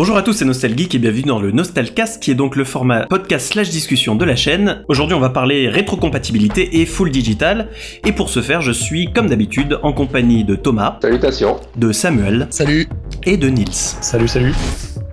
Bonjour à tous, c'est Nostalgeek et bienvenue dans le Nostalcast qui est donc le format podcast slash discussion de la chaîne. Aujourd'hui on va parler rétrocompatibilité et full digital et pour ce faire je suis comme d'habitude en compagnie de Thomas. Salutations. De Samuel. Salut. Et de Nils. Salut, salut.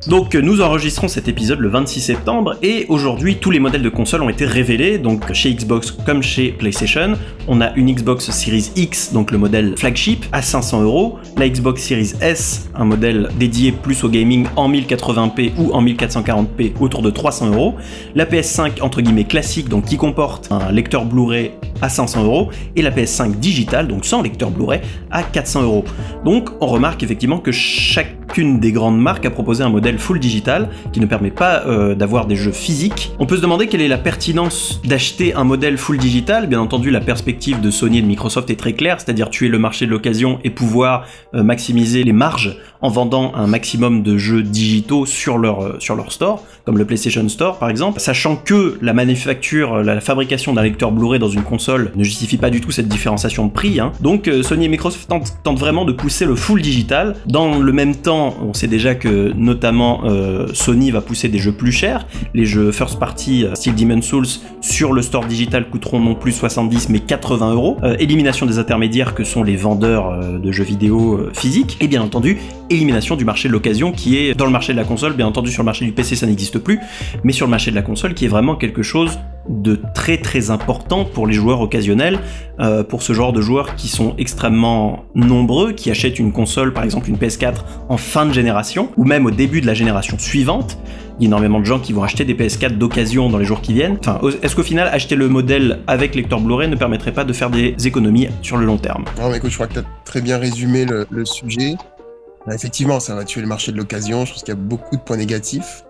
Donc nous enregistrons cet épisode le 26 septembre et aujourd'hui tous les modèles de consoles ont été révélés, donc chez Xbox comme chez PlayStation. On a une Xbox Series X, donc le modèle flagship, à 500 euros, la Xbox Series S, un modèle dédié plus au gaming en 1080p ou en 1440p autour de 300 euros, la PS5 entre guillemets classique, donc qui comporte un lecteur Blu-ray à 500 euros et la PS5 digital, donc sans lecteur Blu-ray, à 400 euros. Donc on remarque effectivement que chacune des grandes marques a proposé un modèle full digital qui ne permet pas euh, d'avoir des jeux physiques. On peut se demander quelle est la pertinence d'acheter un modèle full digital. Bien entendu, la perspective de Sony et de Microsoft est très claire, c'est-à-dire tuer le marché de l'occasion et pouvoir euh, maximiser les marges en vendant un maximum de jeux digitaux sur leur, euh, sur leur store, comme le PlayStation Store par exemple, sachant que la manufacture, la fabrication d'un lecteur Blu-ray dans une console ne justifie pas du tout cette différenciation de prix. Hein. Donc Sony et Microsoft tentent vraiment de pousser le full digital. Dans le même temps, on sait déjà que notamment euh, Sony va pousser des jeux plus chers. Les jeux first party euh, style Demon's Souls sur le store digital coûteront non plus 70 mais 80 euros. Euh, élimination des intermédiaires que sont les vendeurs de jeux vidéo physiques. Et bien entendu, élimination du marché de l'occasion qui est dans le marché de la console. Bien entendu, sur le marché du PC, ça n'existe plus. Mais sur le marché de la console, qui est vraiment quelque chose de très très important pour les joueurs occasionnels, pour ce genre de joueurs qui sont extrêmement nombreux, qui achètent une console, par exemple une PS4 en fin de génération, ou même au début de la génération suivante. Il y a énormément de gens qui vont acheter des PS4 d'occasion dans les jours qui viennent. Enfin, est-ce qu'au final, acheter le modèle avec lecteur Blu-ray ne permettrait pas de faire des économies sur le long terme? Non, mais écoute, je crois que tu as très bien résumé le, sujet. Bah, effectivement, ça va tuer le marché de l'occasion. Je pense qu'il y a beaucoup de points négatifs.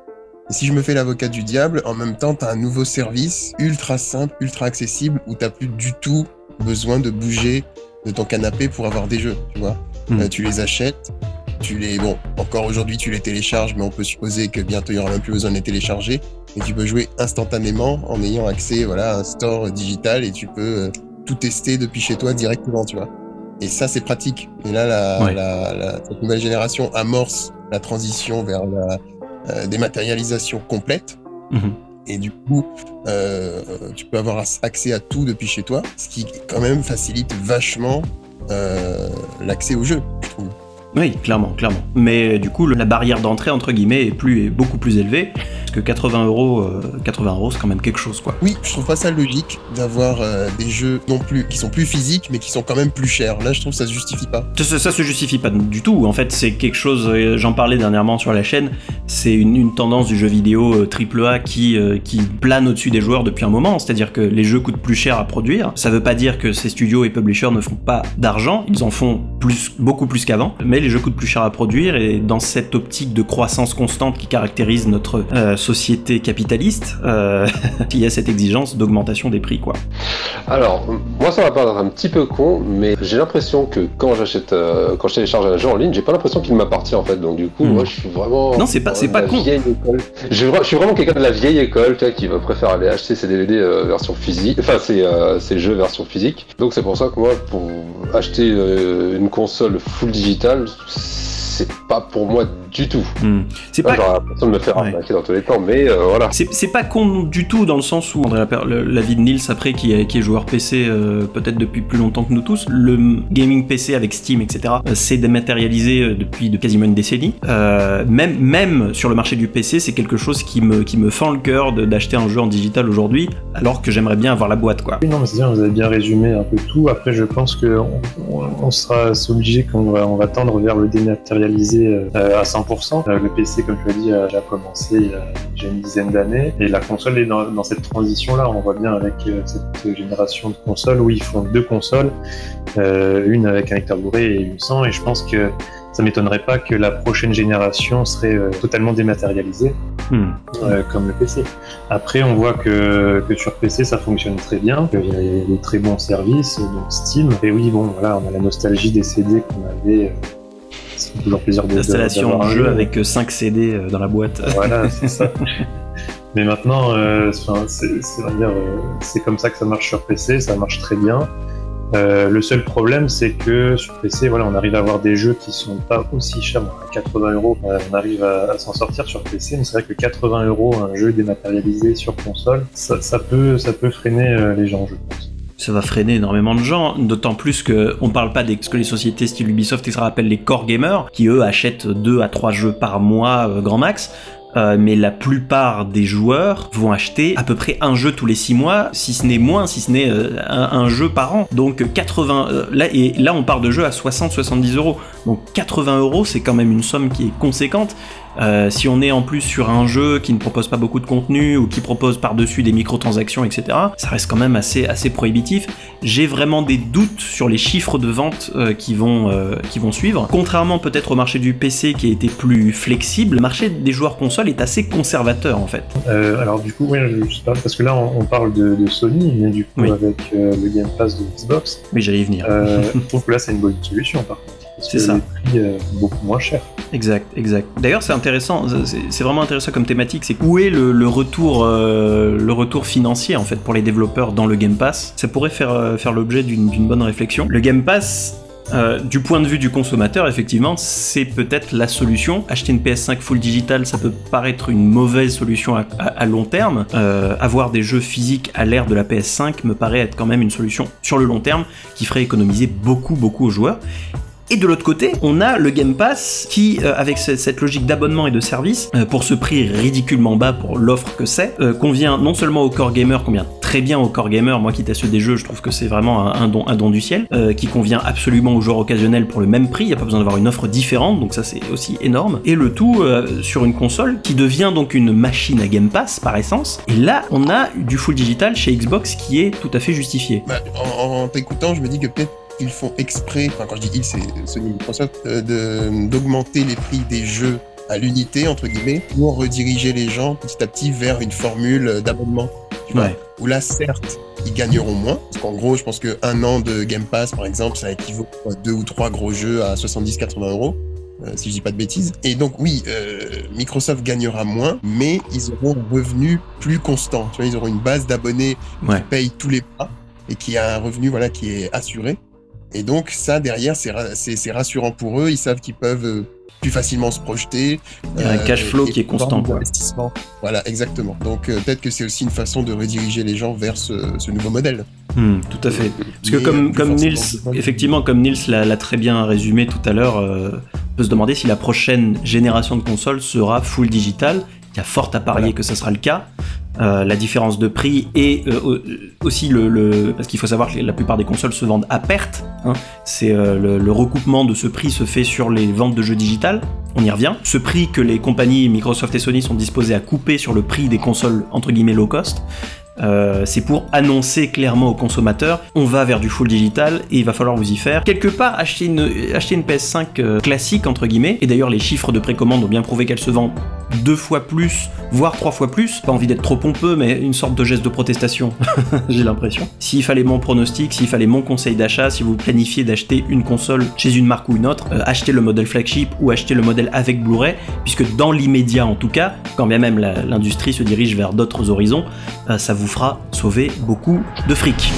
Et si je me fais l'avocat du diable, en même temps, tu as un nouveau service ultra simple, ultra accessible, où tu plus du tout besoin de bouger de ton canapé pour avoir des jeux, tu vois. Hmm. Euh, tu les achètes, tu les, bon, encore aujourd'hui, tu les télécharges, mais on peut supposer que bientôt, il n'y aura même plus besoin de les télécharger. Et tu peux jouer instantanément en ayant accès, voilà, à un store digital et tu peux euh, tout tester depuis chez toi directement, tu vois. Et ça, c'est pratique. Et là, la, la, cette nouvelle génération amorce la transition vers la euh, dématérialisation complète. Mhm. Et du coup, euh, tu peux avoir accès à tout depuis chez toi, ce qui quand même facilite vachement euh, l'accès au jeu, je trouve. Oui, clairement, clairement. Mais du coup, la barrière d'entrée, entre guillemets, est, plus, est beaucoup plus élevée. Parce que 80 euros, 80 euh, euros, c'est quand même quelque chose, quoi. Oui, je trouve pas ça logique d'avoir euh, des jeux non plus qui sont plus physiques, mais qui sont quand même plus chers. Là, je trouve que ça se justifie pas. Ça, ça se justifie pas du tout. En fait, c'est quelque chose. Euh, j'en parlais dernièrement sur la chaîne. C'est une, tendance du jeu vidéo AAA qui qui plane au-dessus des joueurs depuis un moment. C'est-à-dire que les jeux coûtent plus cher à produire. Ça veut pas dire que ces studios et publishers ne font pas d'argent. Ils en font plus, beaucoup plus qu'avant. Mais les jeux coûtent plus cher à produire et dans cette optique de croissance constante qui caractérise notre euh, société capitaliste, euh, il y a cette exigence d'augmentation des prix, quoi. Alors, moi ça va paraître un petit peu con, mais j'ai l'impression que quand j'achète, euh, quand je télécharge un jeu en ligne, j'ai pas l'impression qu'il m'appartient en fait. Donc du coup, hmm. moi je suis vraiment. Non, c'est pas, c'est pas con. Je, je, suis vraiment quelqu'un de la vieille école, qui va préférer aller acheter ses DVD version physique, enfin ses, jeux version physique. Donc c'est pour ça que moi, pour acheter une console full digital, c'est pas pour moi du tout. Hmm. C'est pas. J'aurais l'impression de me faire arnaquer dans tous les temps, mais euh, voilà. C'est pas con du tout dans le sens où, André, la, vie de Nils après, qui est, qui est joueur PC euh, peut-être depuis plus longtemps que nous tous, le gaming PC avec Steam, etc., euh, c'est dématérialisé depuis de quasiment une décennie. même, même sur le marché du PC, c'est quelque chose qui me, qui me fend le cœur d'acheter un jeu en digital aujourd'hui, alors que j'aimerais bien avoir la boîte, quoi. Oui, non, mais c'est bien, vous avez bien résumé un peu tout. Après, je pense qu'on on, sera obligé qu'on va, on va tendre vers le dématérialisé à 100%. Euh, le PC, comme tu as dit, a déjà commencé il y a une dizaine d'années. Et la console est dans, cette transition-là. On voit bien avec euh, cette génération de consoles où ils font deux consoles, euh, une avec un lecteur Blu-ray et une sans. Et je pense que ça m'étonnerait pas que la prochaine génération serait totalement dématérialisée, hmm. comme le PC. Après, on voit que, que, sur PC, ça fonctionne très bien, qu'il y a des très bons services, donc Steam. Et oui, bon, voilà, on a la nostalgie des CD qu'on avait c'est toujours plaisir de L'installation en jeu avec 5 CD euh, dans la boîte. Voilà, c'est ça. Mais maintenant, euh, c'est euh, comme ça que ça marche sur PC, ça marche très bien. Euh, le seul problème, c'est que sur PC, voilà, on arrive à avoir des jeux qui sont pas aussi chers. Bon, à 80 euros, euh, on arrive à, à s'en sortir sur PC, mais c'est vrai que 80 euros un jeu dématérialisé sur console, ça, ça peut, ça peut freiner euh, les gens, je pense. Ça va freiner énormément de gens, d'autant plus que on parle pas des que les sociétés style Ubisoft, ça rappelle les core gamers, qui eux achètent 2 à 3 jeux par mois euh, grand max. Euh, mais la plupart des joueurs vont acheter à peu près un jeu tous les 6 mois, si ce n'est moins, si ce n'est euh, un, jeu par an. Donc 80, euh, là, et là on parle de jeux à 60-70 euros. Donc 80 euros, c'est quand même une somme qui est conséquente. Euh, si on est en plus sur un jeu qui ne propose pas beaucoup de contenu ou qui propose par-dessus des microtransactions, etc., ça reste quand même assez, assez prohibitif. J'ai vraiment des doutes sur les chiffres de vente euh, qui, vont, euh, qui vont suivre. Contrairement peut-être au marché du PC qui a été plus flexible, le marché des joueurs consoles est assez conservateur en fait. Alors du coup, oui, je pas, parce que là on, on parle de, de Sony, mais du coup Oui. avec le Game Pass de Xbox, Mais j'allais y venir. je trouve que là c'est une bonne solution par contre. C'est ça. prix euh, beaucoup moins chers. Exact, exact. D'ailleurs, c'est intéressant, c'est- vraiment intéressant comme thématique. C'est où est le, le retour, euh, le retour financier en fait pour les développeurs dans le Game Pass Ça pourrait faire euh, faire l'objet d'une d'une bonne réflexion. Le Game Pass. euh, du point de vue du consommateur, effectivement, c'est peut-être la solution. Acheter une PS5 full digital, ça peut paraître une mauvaise solution à, à- à long terme. Euh, avoir des jeux physiques à l'ère de la PS5 me paraît être quand même une solution sur le long terme qui ferait économiser beaucoup, beaucoup aux joueurs. Et de l'autre côté, on a le Game Pass qui, euh, avec ce- cette logique d'abonnement et de service, euh, pour ce prix ridiculement bas pour l'offre que c'est, euh, convient non seulement aux core gamers, convient très bien aux core gamers, moi qui teste des jeux, je trouve que c'est vraiment un, don, un don du ciel, qui convient absolument aux joueurs occasionnels pour le même prix, il n'y a pas besoin d'avoir une offre différente, donc ça c'est aussi énorme. Et le tout sur une console qui devient donc une machine à Game Pass par essence, et là on a du full digital chez Xbox qui est tout à fait justifié. Bah, en en t'écoutant, je me dis que peut-être ils font exprès, enfin quand je dis ils, c'est Sony Microsoft, euh, de- d'augmenter les prix des jeux à l'unité, entre guillemets, pour rediriger les gens petit à petit vers une formule d'abonnement. Ouais. Où là, certes, ils gagneront moins. Parce qu'en gros, je pense qu'un an de Game Pass, par exemple, ça équivaut à deux ou trois gros jeux à 70-80 euros. euh, si je dis pas de bêtises. Et donc oui, euh, Microsoft gagnera moins, mais ils auront un revenu plus constant. Tu vois, ils auront une base d'abonnés Ouais. qui payent tous les mois et qui a un revenu voilà qui est assuré. Et donc ça derrière c'est ra- c'est c'est rassurant pour eux. Ils savent qu'ils peuvent euh, plus facilement se projeter. Il y a un euh, cash flow qui est constant, quoi. Voilà, exactement. Donc euh, peut-être que c'est aussi une façon de rediriger les gens vers ce, ce nouveau modèle. Hmm, tout à fait. Parce que comme, comme Nils, effectivement, comme Nils l'a l'a très bien résumé tout à l'heure, euh, on peut se demander si la prochaine génération de consoles sera full digital. Il y a fort à parier Voilà. que ça sera le cas. Euh, la différence de prix et euh, au- aussi le, parce qu'il faut savoir que la plupart des consoles se vendent à perte. hein. C'est euh, le, recoupement de ce prix se fait sur les ventes de jeux digital. On y revient. Ce prix que les compagnies Microsoft et Sony sont disposées à couper sur le prix des consoles entre guillemets low cost. Euh, c'est pour annoncer clairement aux consommateurs on va vers du full digital et il va falloir vous y faire. Quelque part, acheter une, acheter une PS5 euh, classique, entre guillemets, et d'ailleurs les chiffres de précommande ont bien prouvé qu'elle se vend deux fois plus, voire trois fois plus. Pas envie d'être trop pompeux, mais une sorte de geste de protestation, j'ai l'impression. S'il fallait mon pronostic, s'il fallait mon conseil d'achat, si vous planifiez d'acheter une console chez une marque ou une autre, euh, achetez le modèle flagship ou achetez le modèle avec Blu-ray, puisque dans l'immédiat en tout cas, quand bien même l'industrie se dirige vers d'autres horizons, ça vous fera sauver beaucoup de fric.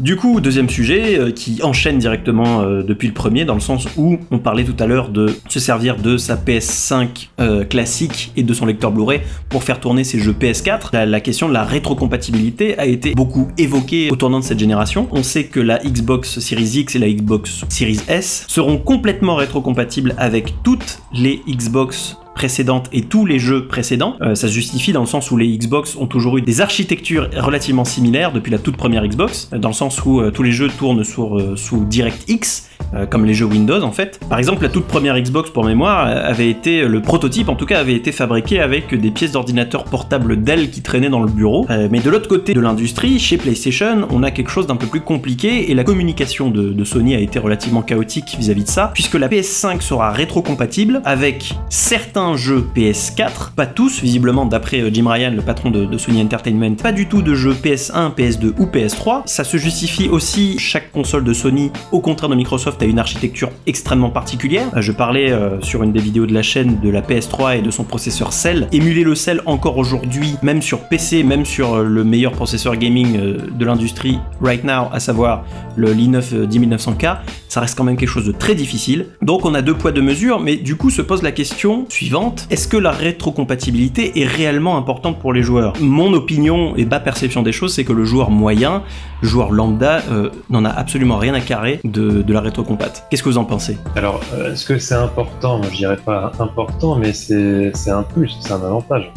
Du coup, deuxième sujet euh, qui enchaîne directement euh, depuis le premier, dans le sens où on parlait tout à l'heure de se servir de sa PS5 euh, classique et de son lecteur Blu-ray pour faire tourner ses jeux PS4. La, la question de la rétrocompatibilité a été beaucoup évoquée au tournant de cette génération. On sait que la Xbox Series X et la Xbox Series S seront complètement rétrocompatibles avec toutes les Xbox précédentes et tous les jeux précédents. Euh, ça se justifie dans le sens où les Xbox ont toujours eu des architectures relativement similaires depuis la toute première Xbox, dans le sens où euh, tous les jeux tournent sur, euh, sous DirectX, euh, comme les jeux Windows en fait. Par exemple, la toute première Xbox pour mémoire avait été, le prototype en tout cas avait été fabriqué avec des pièces d'ordinateur portables Dell qui traînaient dans le bureau. Mais de l'autre côté de l'industrie, chez PlayStation, on a quelque chose d'un peu plus compliqué et la communication de, de Sony a été relativement chaotique vis-à-vis de ça, puisque la PS5 sera rétrocompatible avec certains jeux PS4, pas tous, visiblement d'après euh, Jim Ryan, le patron de, Sony Entertainment, pas du tout de jeux PS1, PS2 ou PS3. Ça se justifie aussi chaque console de Sony, au contraire de Microsoft, a une architecture extrêmement particulière. Euh, je parlais euh, sur une des vidéos de la chaîne de la PS3 et de son processeur Cell. Émuler le Cell encore aujourd'hui, même sur PC, même sur le meilleur processeur gaming de l'industrie right now, à savoir le i9 10900K, ça reste quand même quelque chose de très difficile. Donc on a deux poids deux mesures, mais du coup se pose la question suivante est-ce que la rétrocompatibilité est réellement importante pour les joueurs? Mon opinion et ma perception des choses, c'est que le joueur moyen, joueur lambda, n'en a absolument rien à carrer de, la rétrocompat. Qu'est-ce que vous en pensez? Alors, euh, est-ce que c'est important? Je dirais pas important, mais c'est un plus, c'est un avantage.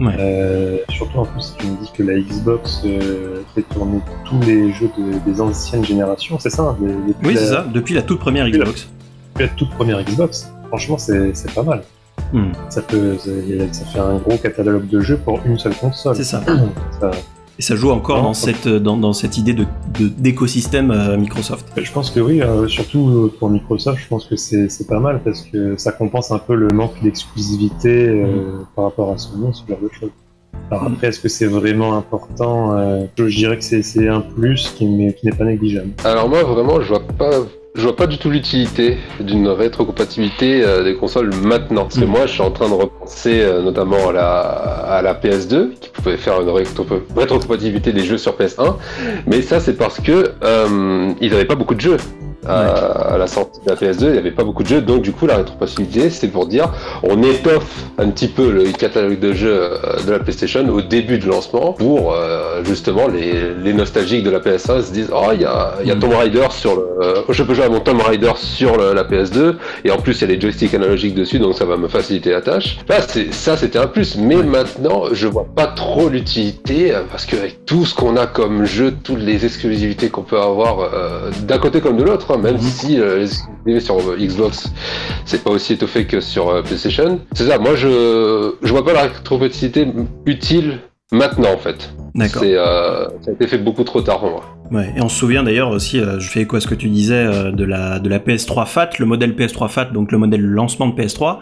Euh, surtout en plus, si tu me dis que la Xbox euh, fait tourner tous les jeux des anciennes générations, c'est ça hein, Oui, c'est ça, depuis la toute première Xbox. Depuis la, toute première Xbox, franchement, c'est pas mal. Hmm. Ça, peut, ça fait un gros catalogue de jeux pour une seule console. C'est ça. ça et ça joue encore dans, cette, dans, dans, cette idée de, d'écosystème euh, Microsoft. Je pense que oui, euh, surtout pour Microsoft, je pense que c'est, pas mal parce que ça compense un peu le manque d'exclusivité euh, mm. par rapport à Sony, ce genre de choses. Alors mm. après, est-ce que c'est vraiment important Je dirais que c'est, c'est un plus qui, qui n'est pas négligeable. Alors moi, vraiment, je vois pas je vois pas du tout l'utilité d'une rétrocompatibilité euh, des consoles maintenant. Parce que mm. moi, je suis en train de repenser euh, notamment à la, à la PS2, qui pouvait faire une rétrocompatibilité des jeux sur PS1. Mais ça, c'est parce que euh, ils n'avaient pas beaucoup de jeux à, la sortie de la PS2, il n'y avait pas beaucoup de jeux, donc du coup la rétrocompatibilité c'est pour dire on étoffe un petit peu le catalogue de jeux euh, de la PlayStation au début du lancement pour euh, justement les, les, nostalgiques de la PS1 se disent oh il y a, y a mm. Tomb Raider sur le euh, je peux jouer à mon Tomb Raider sur la PS2 et en plus il y a les joysticks analogiques dessus donc ça va me faciliter la tâche. Là c'est ça c'était un plus mais maintenant je vois pas trop l'utilité parce qu'avec tout ce qu'on a comme jeu, toutes les exclusivités qu'on peut avoir d'un côté comme de l'autre même mhm. si euh, sur Xbox c'est pas aussi étoffé que sur euh, PlayStation. C'est ça, moi je, je vois pas la rétrocompatibilité utile maintenant en fait. D'accord. Euh, ça a été fait beaucoup trop tard pour moi. Ouais, et on se souvient d'ailleurs aussi, euh, je fais écho à ce que tu disais, euh, de, la, de la PS3 FAT, le modèle PS3 FAT, donc le modèle lancement de PS3.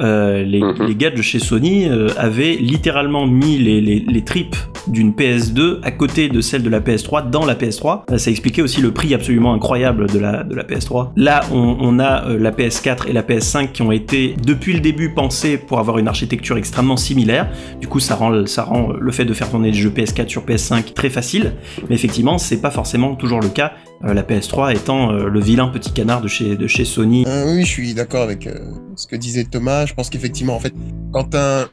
Euh, les, mhm. les, gars de chez Sony avaient littéralement mis les, les, les tripes d'une PS2 à côté de celle de la PS3 dans la PS3. ça expliquait aussi le prix absolument incroyable de la, de la PS3. Là, on, on a la PS4 et la PS5 qui ont été depuis le début pensées pour avoir une architecture extrêmement similaire. Du coup, ça rend, ça rend le fait de faire tourner des jeux PS4 sur PS5 très facile. Mais effectivement, c'est pas forcément toujours le cas, euh, la PS3 étant euh, le vilain petit canard de chez, de chez Sony. Euh, oui, je suis d'accord avec ce que disait Thomas. Je pense qu'effectivement, en fait, quand un,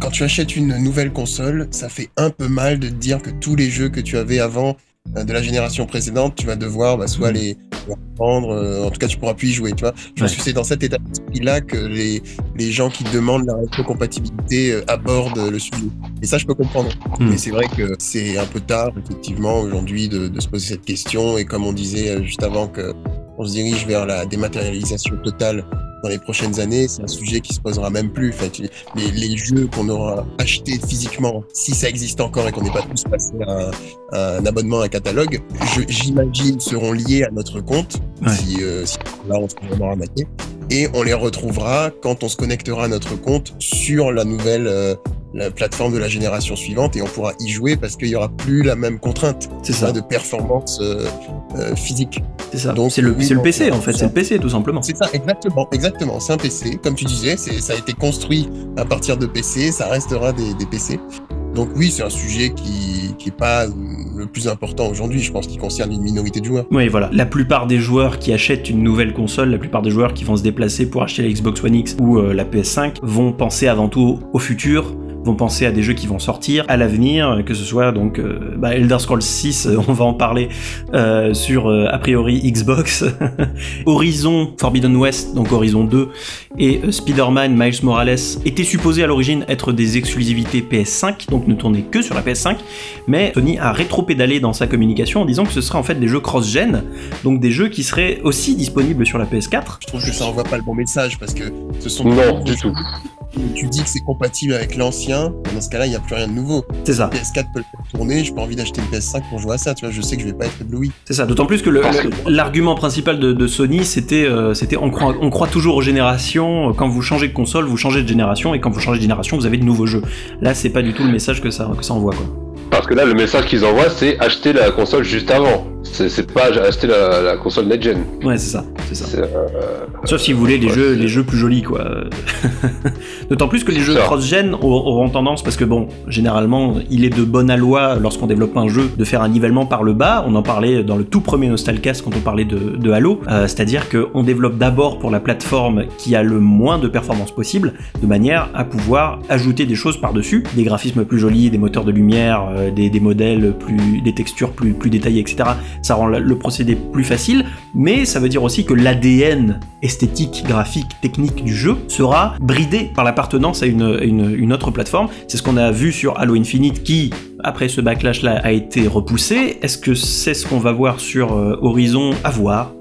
quand tu achètes une nouvelle console, ça fait un peu mal de te dire que tous les jeux que tu avais avant de la génération précédente, tu vas devoir bah, soit mm. les reprendre, euh, en tout cas tu pourras plus y jouer, tu vois. Je pense que c'est dans cet état d'esprit-là que les, les gens qui demandent la rétrocompatibilité euh, abordent le sujet. Et ça, je peux comprendre. Mm. Mais c'est vrai que c'est un peu tard, effectivement, aujourd'hui, de, de, se poser cette question. Et comme on disait juste avant que on se dirige vers la dématérialisation totale dans les prochaines années, c'est un sujet qui se posera même plus. Enfin, les, les jeux qu'on aura achetés physiquement, si ça existe encore et qu'on n'est pas tous passés à, un abonnement, à un catalogue, j'imagine seront liés à notre compte, si, euh, si, là on se vraiment ramaqué, et on les retrouvera quand on se connectera à notre compte sur la nouvelle euh, la plateforme de la génération suivante et on pourra y jouer parce qu'il y aura plus la même contrainte ça. de performance euh, euh, physique. C'est ça. Donc c'est le, le PC en fait, c'est le PC tout simplement. C'est ça, exactement, exactement. C'est un PC, comme tu disais, ça a été construit à partir de PC, ça restera des, des PC. Donc oui, c'est un sujet qui qui est pas le plus important aujourd'hui. Je pense qu'il concerne une minorité de joueurs. Oui, voilà. La plupart des joueurs qui achètent une nouvelle console, la plupart des joueurs qui vont se déplacer pour acheter la Xbox One X ou euh, la PS5 vont penser avant tout au futur vont penser à des jeux qui vont sortir à l'avenir, que ce soit donc euh, bah, Elder Scrolls 6, euh, on va en parler euh, sur a priori Xbox, Horizon Forbidden West, donc Horizon 2, et Spider-Man Miles Morales étaient supposés à l'origine être des exclusivités PS5, donc ne tournaient que sur la PS5, mais Sony a rétro-pédalé dans sa communication en disant que ce serait en fait des jeux cross-gen, donc des jeux qui seraient aussi disponibles sur la PS4. Je trouve que ça envoie pas le bon message parce que ce sont non du tout tu dis que c'est compatible avec l'ancien, dans ce cas-là, il n'y a plus rien de nouveau. C'est ça. PS4 peut le tourner, j'ai pas envie d'acheter une PS5 pour jouer à ça, tu vois, je sais que je vais pas être ébloui. C'est ça, d'autant plus que l'argument principal de, Sony, c'était euh, c'était on croit, on croit toujours aux générations, quand vous changez de console, vous changez de génération, et quand vous changez de génération, vous avez de nouveaux jeux. Là, c'est pas du tout le message que ça, que ça envoie, quoi. Parce que là, le message qu'ils envoient, c'est acheter la console juste avant. C'est pas acheter la, console next-gen. Ouais, c'est ça. c'est ça. C'est, euh, Sauf si vous voulez les ouais, jeux, c'est- les jeux plus jolis, quoi. D'autant plus que les jeux cross-gen aur- auront tendance, parce que bon, généralement, il est de bonne loi lorsqu'on développe un jeu de faire un nivellement par le bas. On en parlait dans le tout premier Nostalcast quand on parlait de, de Halo. Euh, C'est-à-dire qu'on développe d'abord pour la plateforme qui a le moins de performance possible, de manière à pouvoir ajouter des choses par-dessus, des graphismes plus jolis, des moteurs de lumière, euh, des, des modèles plus, des textures plus, plus détaillées, etc. Ça rend le- procédé plus facile, mais ça veut dire aussi que l'ADN esthétique, graphique, technique du jeu sera bridé par l'appartenance à une autre plateforme. C'est ce qu'on a vu sur Halo Infinite qui, après ce backlash-là, a été repoussé. Est-ce que c'est ce qu'on va voir sur euh, Horizon? À voir.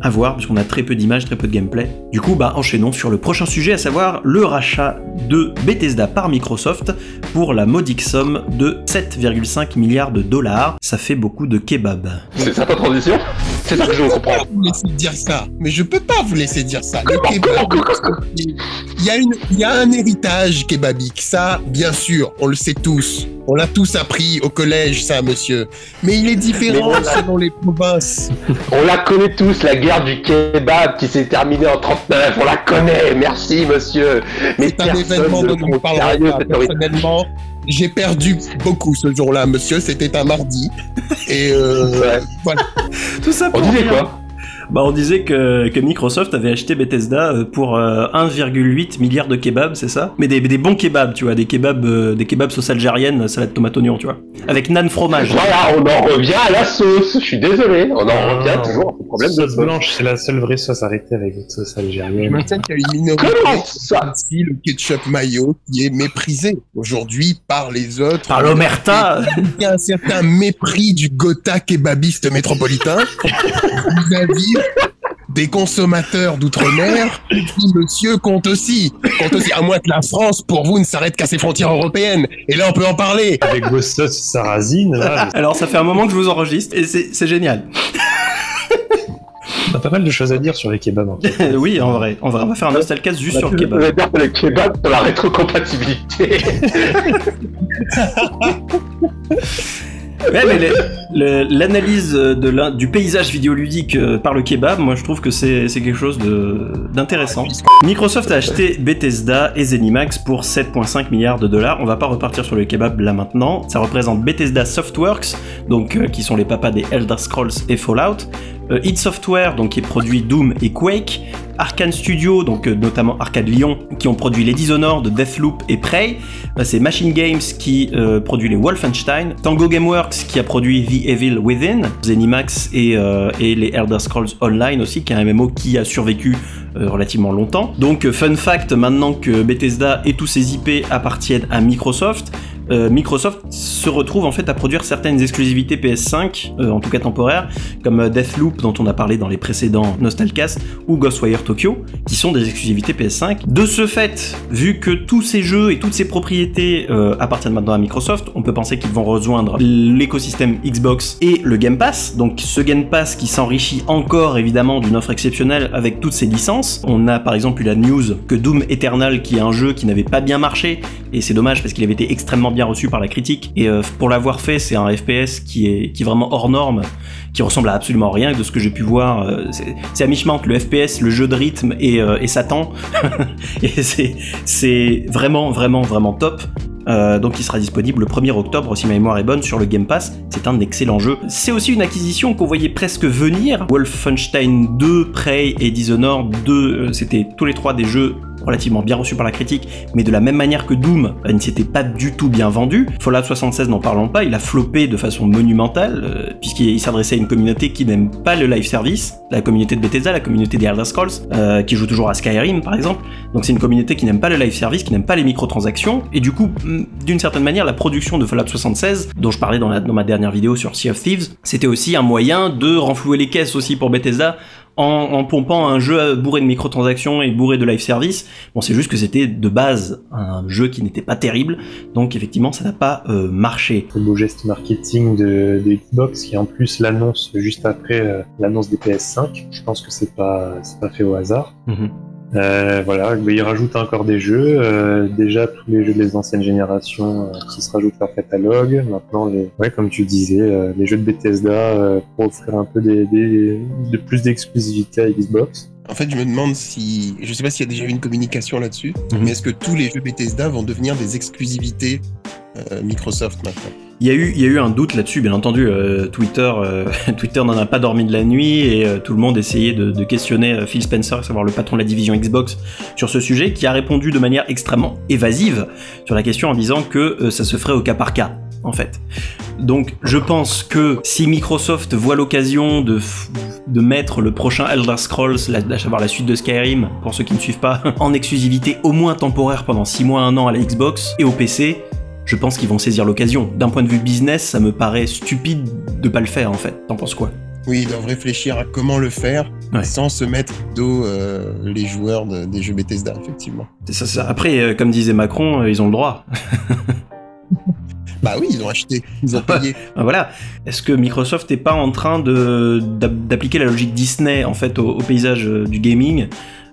À voir, parce qu'on a très peu d'images, très peu de gameplay. Du coup, bah, enchaînons sur le prochain sujet, à savoir le rachat de Bethesda par Microsoft pour la modique somme de 7,5 milliards de dollars. Ça fait beaucoup de kebab. c'est ça ta transition? C'est ça que je veux comprendre. vous laisser dire ça? Mais je peux pas vous laisser dire ça. Le kebab, comment, comment, il y, a une, il y a un héritage kebabique. Ça, bien sûr, on le sait tous. On l'a tous appris au collège, ça, monsieur. Mais il est différent selon les provinces. On la connaît tous, la guerre du kebab qui s'est terminée en 39. On la connaît, merci monsieur. Mais C'est un personne événement ne dont on parlera. Personnellement, j'ai perdu beaucoup ce jour-là, monsieur. C'était un mardi. Et euh, Ouais. Tout ça On pour disait dire- quoi? Bah, on disait que, que Microsoft avait acheté Bethesda euh, pour euh, 1,8 milliard de kebabs, c'est ça? Mais des, des bons kebabs, tu vois, des kebabs, euh, des kebabs sauce algérienne, salade tomate oignon, tu vois, avec nan fromage. Voilà, on en revient à la sauce. Je suis désolé, on en Ah, revient toujours à ce problème de sauce sauce. blanche, c'est la seule vraie sauce arrêtée avec votre sauce je algérienne. maintiens qu'il y a une minorité. Aussi, le ketchup mayo qui est méprisé aujourd'hui par les autres. Par l'omerta Il y a un certain mépris du Gotha kebabiste métropolitain vis-à-vis des consommateurs d'outre-mer qui, monsieur, compte aussi. Compte aussi. À moins que la France, pour vous, ne s'arrête qu'à ses frontières européennes. Et là, on peut en parler. Avec vos sauces sarrasines, là, Alors, ça fait un moment que je vous enregistre, et c'est c'est génial. on a pas mal de choses à dire sur les kebabs. En fait. oui, en vrai, on va, on va faire un nostalcast juste sur le Je kebab. vais dire que le kebab sur la rétrocompatibilité. Ouais, mais l'analyse de du paysage vidéoludique euh, par le kebab, moi je trouve que c'est quelque chose d'intéressant. Microsoft a acheté Bethesda et Zenimax pour 7,5 milliards de dollars. On va pas repartir sur le kebab là maintenant. Ça représente Bethesda Softworks, donc euh, qui sont les papas des Elder Scrolls et Fallout. Euh, id Software, donc qui produit Doom et Quake. Arkane Studio, donc euh, notamment Arcade Lyon, qui ont produit les Dishonored, Deathloop et Prey. Euh, c'est Machine Games qui euh, produit les Wolfenstein, Tango Gameworks qui a produit The Evil Within, Zenimax et, euh, et les Elder Scrolls Online aussi, qui est un MMO qui a survécu euh, relativement longtemps. Donc euh, fun fact, maintenant que Bethesda et tous ses IP appartiennent à Microsoft, euh, Microsoft se retrouve en fait à produire certaines exclusivités PS5, euh, en tout cas temporaires, comme euh, Deathloop dont on a parlé dans les précédents Nostalcast ou Ghostwire Tokyo, qui sont des exclusivités PS5. De ce fait, vu que tous ces jeux et toutes ces propriétés appartiennent maintenant à Microsoft, on peut penser qu'ils vont rejoindre l'écosystème Xbox et le Game Pass. Donc ce Game Pass qui s'enrichit encore évidemment d'une offre exceptionnelle avec toutes ses licences. On a par exemple eu la news que Doom Eternal, qui est un jeu qui n'avait pas bien marché, et c'est dommage parce qu'il avait été extrêmement bien reçu par la critique, et euh, pour l'avoir fait, c'est un FPS qui est, qui vraiment hors norme, qui ressemble à absolument rien, de ce que j'ai pu voir, euh, c'est- à mi-chemin entre le FPS, le jeu de rythme et, euh, et Satan, et c'est vraiment, vraiment, vraiment top. Donc il sera disponible le 1er octobre si ma mémoire est bonne sur le Game Pass. C'est un excellent jeu. C'est aussi une acquisition qu'on voyait presque venir. Wolfenstein 2, Prey et Dishonored 2, euh, c'était tous les trois des jeux relativement bien reçus par la critique, mais de la même manière que Doom, ne s'était pas du tout bien vendu. Fallout 76, n'en parlons pas, il a floppé de façon monumentale, euh, puisqu'il s'adressait à une communauté qui n'aime pas le live service, la communauté de Bethesda, la communauté des Elder Scrolls, euh, qui joue toujours à Skyrim par exemple. Donc c'est une communauté qui n'aime pas le live service, qui n'aime pas les microtransactions, et du coup, d'une certaine manière, la production de Fallout 76, dont je parlais dans, dans ma dernière vidéo sur Sea of Thieves, c'était aussi un moyen de renflouer les caisses aussi pour Bethesda en, en pompant un jeu bourré de microtransactions et bourré de live service. Bon, c'est juste que c'était de base un jeu qui n'était pas terrible, donc effectivement, ça n'a pas euh, marché. Le beau geste marketing de, de Xbox qui en plus l'annonce juste après euh, l'annonce des PS5. Je pense que c'est pas pas fait au hasard. Mhm. Euh, voilà, mais ils rajoutent encore des jeux. Euh, déjà tous les jeux des anciennes générations euh, qui se rajoutent leur catalogue. Maintenant, les, ouais, comme tu disais, les jeux de Bethesda pour offrir un peu des, des- de plus d'exclusivité à Xbox. En fait, je me demande si. Je sais pas s'il y a déjà eu une communication là-dessus, Mhm. mais est-ce que tous les jeux Bethesda vont devenir des exclusivités Microsoft maintenant? Il y, a eu, un doute là-dessus, bien entendu. euh, Twitter, euh, Twitter n'en a pas dormi de la nuit et euh, tout le monde essayait de, questionner Phil Spencer, à savoir le patron de la division Xbox, sur ce sujet, qui a répondu de manière extrêmement évasive sur la question en disant que ça se ferait au cas par cas, en fait. Donc, je pense que si Microsoft voit l'occasion de, mettre le prochain Elder Scrolls, à savoir la suite de Skyrim, pour ceux qui ne suivent pas, en exclusivité au moins temporaire pendant 6 mois, 1 an à la Xbox et au PC, je pense qu'ils vont saisir l'occasion. D'un point de vue business, ça me paraît stupide de pas le faire en fait. T'en penses quoi? Oui, ils doivent réfléchir à comment le faire Ouais. sans se mettre dos euh, les joueurs de- des jeux Bethesda, effectivement. C'est ça, ça. Après, euh, comme disait Macron, euh, ils ont le droit. Bah oui, ils ont acheté, ils ont payé. Voilà. Est-ce que Microsoft n'est pas en train de d'appliquer la logique Disney en fait au, au paysage du gaming,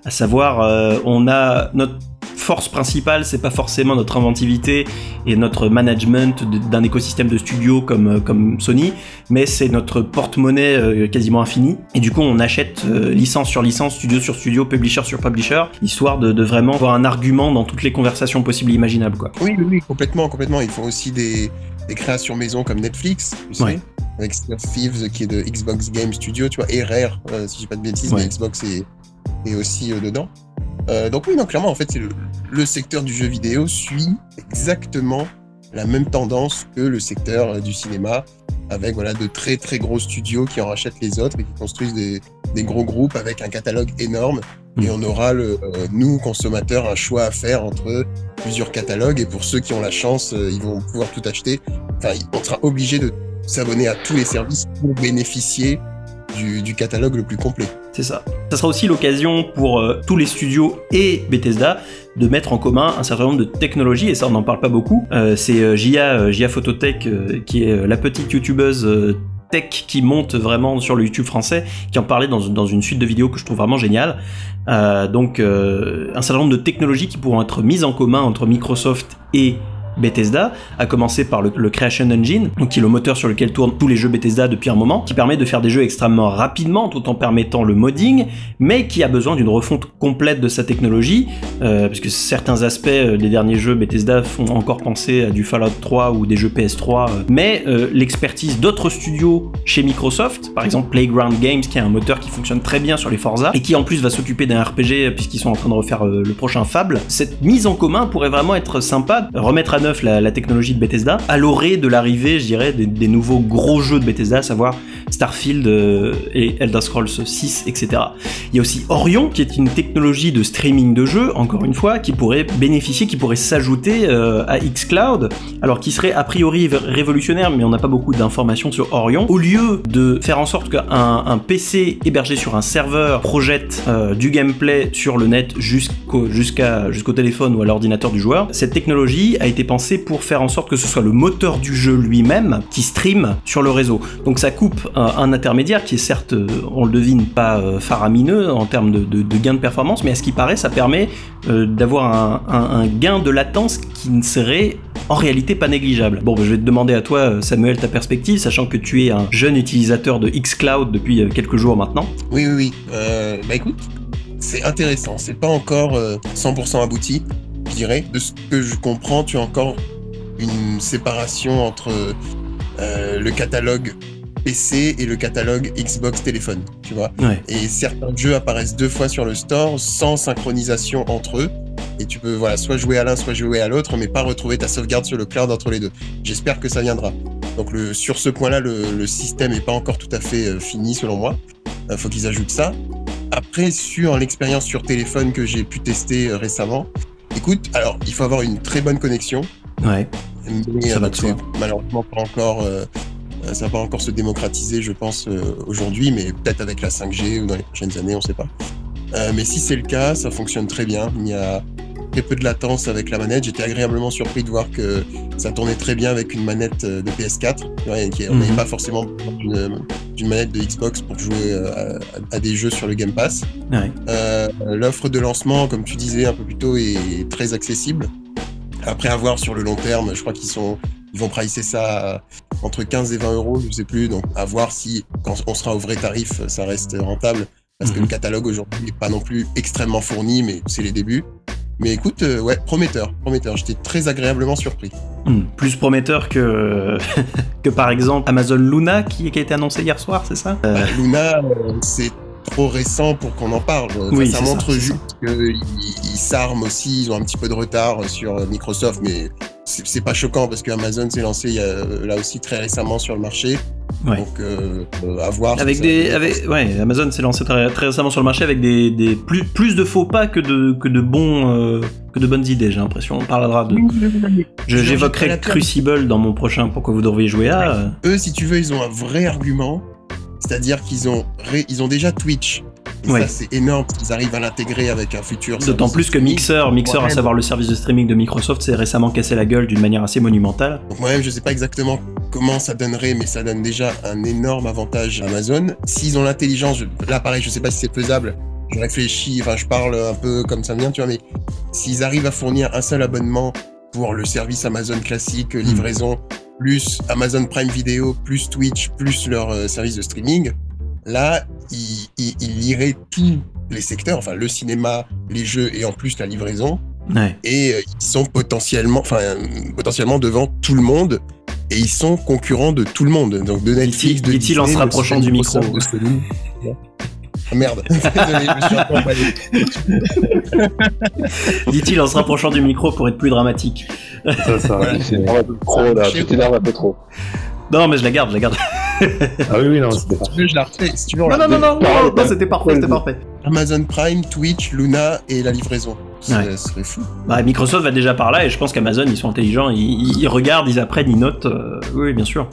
à savoir on a notre force principale, c'est pas forcément notre inventivité et notre management d'un écosystème de studios comme euh, comme Sony, mais c'est notre porte-monnaie euh, quasiment infini. Et du coup, on achète euh, licence sur licence, studio sur studio, publisher sur publisher, histoire de, de vraiment avoir un argument dans toutes les conversations possibles et imaginables, quoi. Oui, oui, oui, complètement, complètement. Ils font aussi des, des créations maison comme Netflix, tu sais, avec Sea Thieves qui est de Xbox Game Studio, tu vois, et Rare, euh, si j'ai pas de bêtises, Ouais. mais Xbox est, est aussi euh, dedans. Euh, donc oui, non, clairement, en fait, le, le secteur du jeu vidéo suit exactement la même tendance que le secteur euh, du cinéma, avec voilà de très très gros studios qui en rachètent les autres et qui construisent des, des gros groupes avec un catalogue énorme. Et Mm. on aura, le, euh, nous, consommateurs, un choix à faire entre plusieurs catalogues. Et pour ceux qui ont la chance, euh, ils vont pouvoir tout acheter. Enfin, on sera obligé de s'abonner à tous les services pour bénéficier du, du catalogue le plus complet. C'est ça. Ça sera aussi l'occasion pour euh, tous les studios et Bethesda de mettre en commun un certain nombre de technologies, et ça on n'en parle pas beaucoup. Euh, c'est euh, Gia, Gia Phototech, qui est la petite youtubeuse tech qui monte vraiment sur le YouTube français, qui en parlait dans, dans une suite de vidéos que je trouve vraiment géniale. Donc un certain nombre de technologies qui pourront être mises en commun entre Microsoft et Bethesda, à commencer par le, Creation Engine, qui est le moteur sur lequel tournent tous les jeux Bethesda depuis un moment, qui permet de faire des jeux extrêmement rapidement tout en permettant le modding, mais qui a besoin d'une refonte complète de sa technologie, euh, parce certains aspects euh, des derniers jeux Bethesda font encore penser à du Fallout 3 ou des jeux PS3, euh, mais euh, l'expertise d'autres studios chez Microsoft, par exemple Playground Games, qui a un moteur qui fonctionne très bien sur les Forza, et qui en plus va s'occuper d'un RPG puisqu'ils sont en train de refaire le prochain Fable, cette mise en commun pourrait vraiment être sympa, remettre à la, technologie de Bethesda, à l'orée de l'arrivée, je dirais, des, nouveaux gros jeux de Bethesda, à savoir Starfield euh, et Elder Scrolls 6, etc. Il y a aussi Orion, qui est une technologie de streaming de jeux, encore une fois, qui pourrait bénéficier, qui pourrait s'ajouter euh, à xCloud, alors qui serait a priori révolutionnaire, mais on n'a pas beaucoup d'informations sur Orion. Au lieu de faire en sorte qu'un un PC hébergé sur un serveur projette euh, du gameplay sur le net jusqu'au jusqu'à jusqu'au téléphone ou à l'ordinateur du joueur, cette technologie a été pour faire en sorte que ce soit le moteur du jeu lui-même qui stream sur le réseau. Donc ça coupe un, intermédiaire qui est certes, euh, on le devine, pas euh, faramineux en termes de, de, gain de performance, mais à ce qui paraît, ça permet euh, d'avoir un, gain de latence qui ne serait en réalité pas négligeable. Bon, bah, je vais te demander à toi, Samuel, ta perspective, sachant que tu es un jeune utilisateur de xCloud depuis quelques jours maintenant. Oui, oui, oui. Bah écoute, c'est intéressant. C'est pas encore euh, 100% abouti, dirais. De ce que je comprends, tu as encore une séparation entre euh, le catalogue PC et le catalogue Xbox téléphone, tu vois. Ouais. Et certains jeux apparaissent deux fois sur le store sans synchronisation entre eux. Et tu peux voilà, soit jouer à l'un, soit jouer à l'autre, mais pas retrouver ta sauvegarde sur le cloud entre les deux. J'espère que ça viendra. Donc le, sur ce point-là, le, le système n'est pas encore tout à fait euh, fini selon moi. Il faut qu'ils ajoutent ça. Après, sur l'expérience sur téléphone que j'ai pu tester euh, récemment, écoute, alors il faut avoir une très bonne connexion. Ouais. Mais Ça va euh, de soi. malheureusement pas encore, euh, euh, ça va pas encore se démocratiser, je pense, euh, aujourd'hui, mais peut-être avec la 5G ou dans les prochaines années, on sait pas. Euh, mais si c'est le cas, ça fonctionne très bien. Il n'y a très peu de latence avec la manette. J'étais agréablement surpris de voir que ça tournait très bien avec une manette euh, de PS4. Ouais, qui- on Mhm. n'avait pas forcément besoin d'une manette de Xbox pour jouer euh, à, à des jeux sur le Game Pass. Ouais. Euh, L'offre de lancement, comme tu disais un peu plus tôt, est très accessible. Après avoir sur le long terme, je crois qu'ils sont, ils vont pricer ça entre 15 et 20 euros, je sais plus. Donc à voir si quand on sera au vrai tarif, ça reste rentable. Parce que Mhm. le catalogue aujourd'hui n'est pas non plus extrêmement fourni, mais c'est les débuts. Mais écoute, euh, ouais, prometteur, prometteur. J'étais très agréablement surpris. Hmm, plus prometteur que, que par exemple Amazon Luna qui, qui a été annoncé hier soir, c'est ça? Euh, Luna, euh, c'est trop récent pour qu'on en parle. Enfin, Oui, ça montre juste qu'ils ils s'arment aussi, ils ont un petit peu de retard sur Microsoft, mais c'est pas choquant parce que Amazon s'est lancé il y a, là aussi très récemment sur le marché. Ouais. Donc, euh, euh, à voir. si Avec ça- des, avec, ouais, Amazon s'est lancé très, très récemment sur le marché avec des, des plus, plus de faux pas que de, que de bons, euh, que de bonnes idées. J'ai l'impression. On parlera de. J'évoquerai Crucible dans mon prochain. Pourquoi vous devriez jouer à. Eux, si tu veux, ils ont un vrai argument. C'est-à-dire qu'ils ont, ré- ils ont déjà Twitch. Et Ouais. ça, c'est énorme qu'ils arrivent à l'intégrer avec un futur. D'autant plus que. Mixer, Mixer, à savoir le service de streaming de Microsoft, s'est récemment cassé la gueule d'une manière assez monumentale. Donc moi-même, je sais pas exactement comment ça donnerait, mais ça donne déjà un énorme avantage à Amazon. S'ils ont l'intelligence, je- là pareil, je sais pas si c'est faisable. Je réfléchis, enfin je parle un peu comme ça me vient, tu vois, mais s'ils arrivent à fournir un seul abonnement pour le service Amazon classique, euh, livraison, plus Amazon Prime Video, plus Twitch, plus leur euh, service de streaming, là, ils, ils, ils liraient tous les secteurs, enfin le cinéma, les jeux et en plus la livraison Ouais. et euh, ils sont potentiellement, enfin potentiellement devant tout le monde et ils sont concurrents de tout le monde, donc de Netflix, de dit-il en se Disney, rapprochant du micro. Ah, merde, désolé, je me suis un peu emballé. Dit-il en se rapprochant du micro pour être plus dramatique. Ça, ça, Tu t'énerves un peu trop là, tu t'énerves un peu trop. Non, mais je la garde, je la garde. Ah oui, oui, non, c'était pas. Si tu veux, je la refais. Si tu veux, on Non, la non, non, non, non, non, c'était parfait, c'était parfait. Amazon Prime, Twitch, Luna et la livraison. Ça Ouais. serait fou. Bah, Microsoft va déjà par là et je pense qu'Amazon, ils sont intelligents, ils, ils regardent, ils apprennent, ils notent. euh, oui, bien sûr.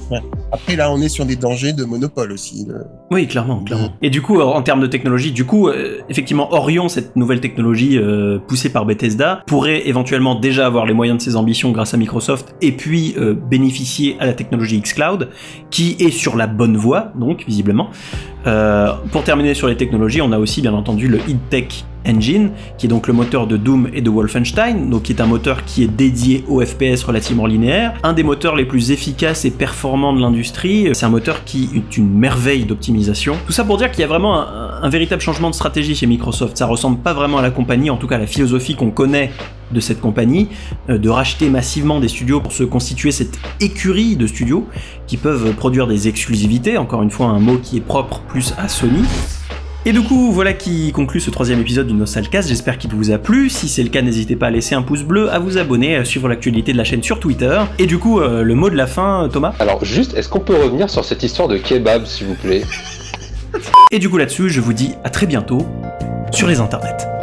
Après, là, on est sur des dangers de monopole aussi. de- Oui, clairement, clairement. Et du coup, en termes de technologie, du coup, euh, effectivement, Orion, cette nouvelle technologie euh, poussée par Bethesda, pourrait éventuellement déjà avoir les moyens de ses ambitions grâce à Microsoft et puis euh, bénéficier à la technologie xCloud, qui est sur la bonne voie, donc visiblement. Euh, pour terminer sur les technologies, on a aussi bien entendu le IdTech Engine, qui est donc le moteur de Doom et de Wolfenstein, donc qui est un moteur qui est dédié au FPS relativement linéaire, un des moteurs les plus efficaces et performants de l'industrie. C'est un moteur qui est une merveille d'optimisation. Tout ça pour dire qu'il y a vraiment un, un véritable changement de stratégie chez Microsoft. Ça ressemble pas vraiment à la compagnie, en tout cas la philosophie qu'on connaît de cette compagnie, euh, de racheter massivement des studios pour se constituer cette écurie de studios qui peuvent produire des exclusivités, encore une fois un mot qui est propre plus à Sony. Et du coup, voilà qui conclut ce troisième épisode du Nostalcast. J'espère qu'il vous a plu. Si c'est le cas, n'hésitez pas à laisser un pouce bleu, à vous abonner, à suivre l'actualité de la chaîne sur Twitter. Et du coup, euh, le mot de la fin, Thomas? Alors juste, est-ce qu'on peut revenir sur cette histoire de kebab, s'il vous plaît? Et du coup, là-dessus, je vous dis à très bientôt sur les internets.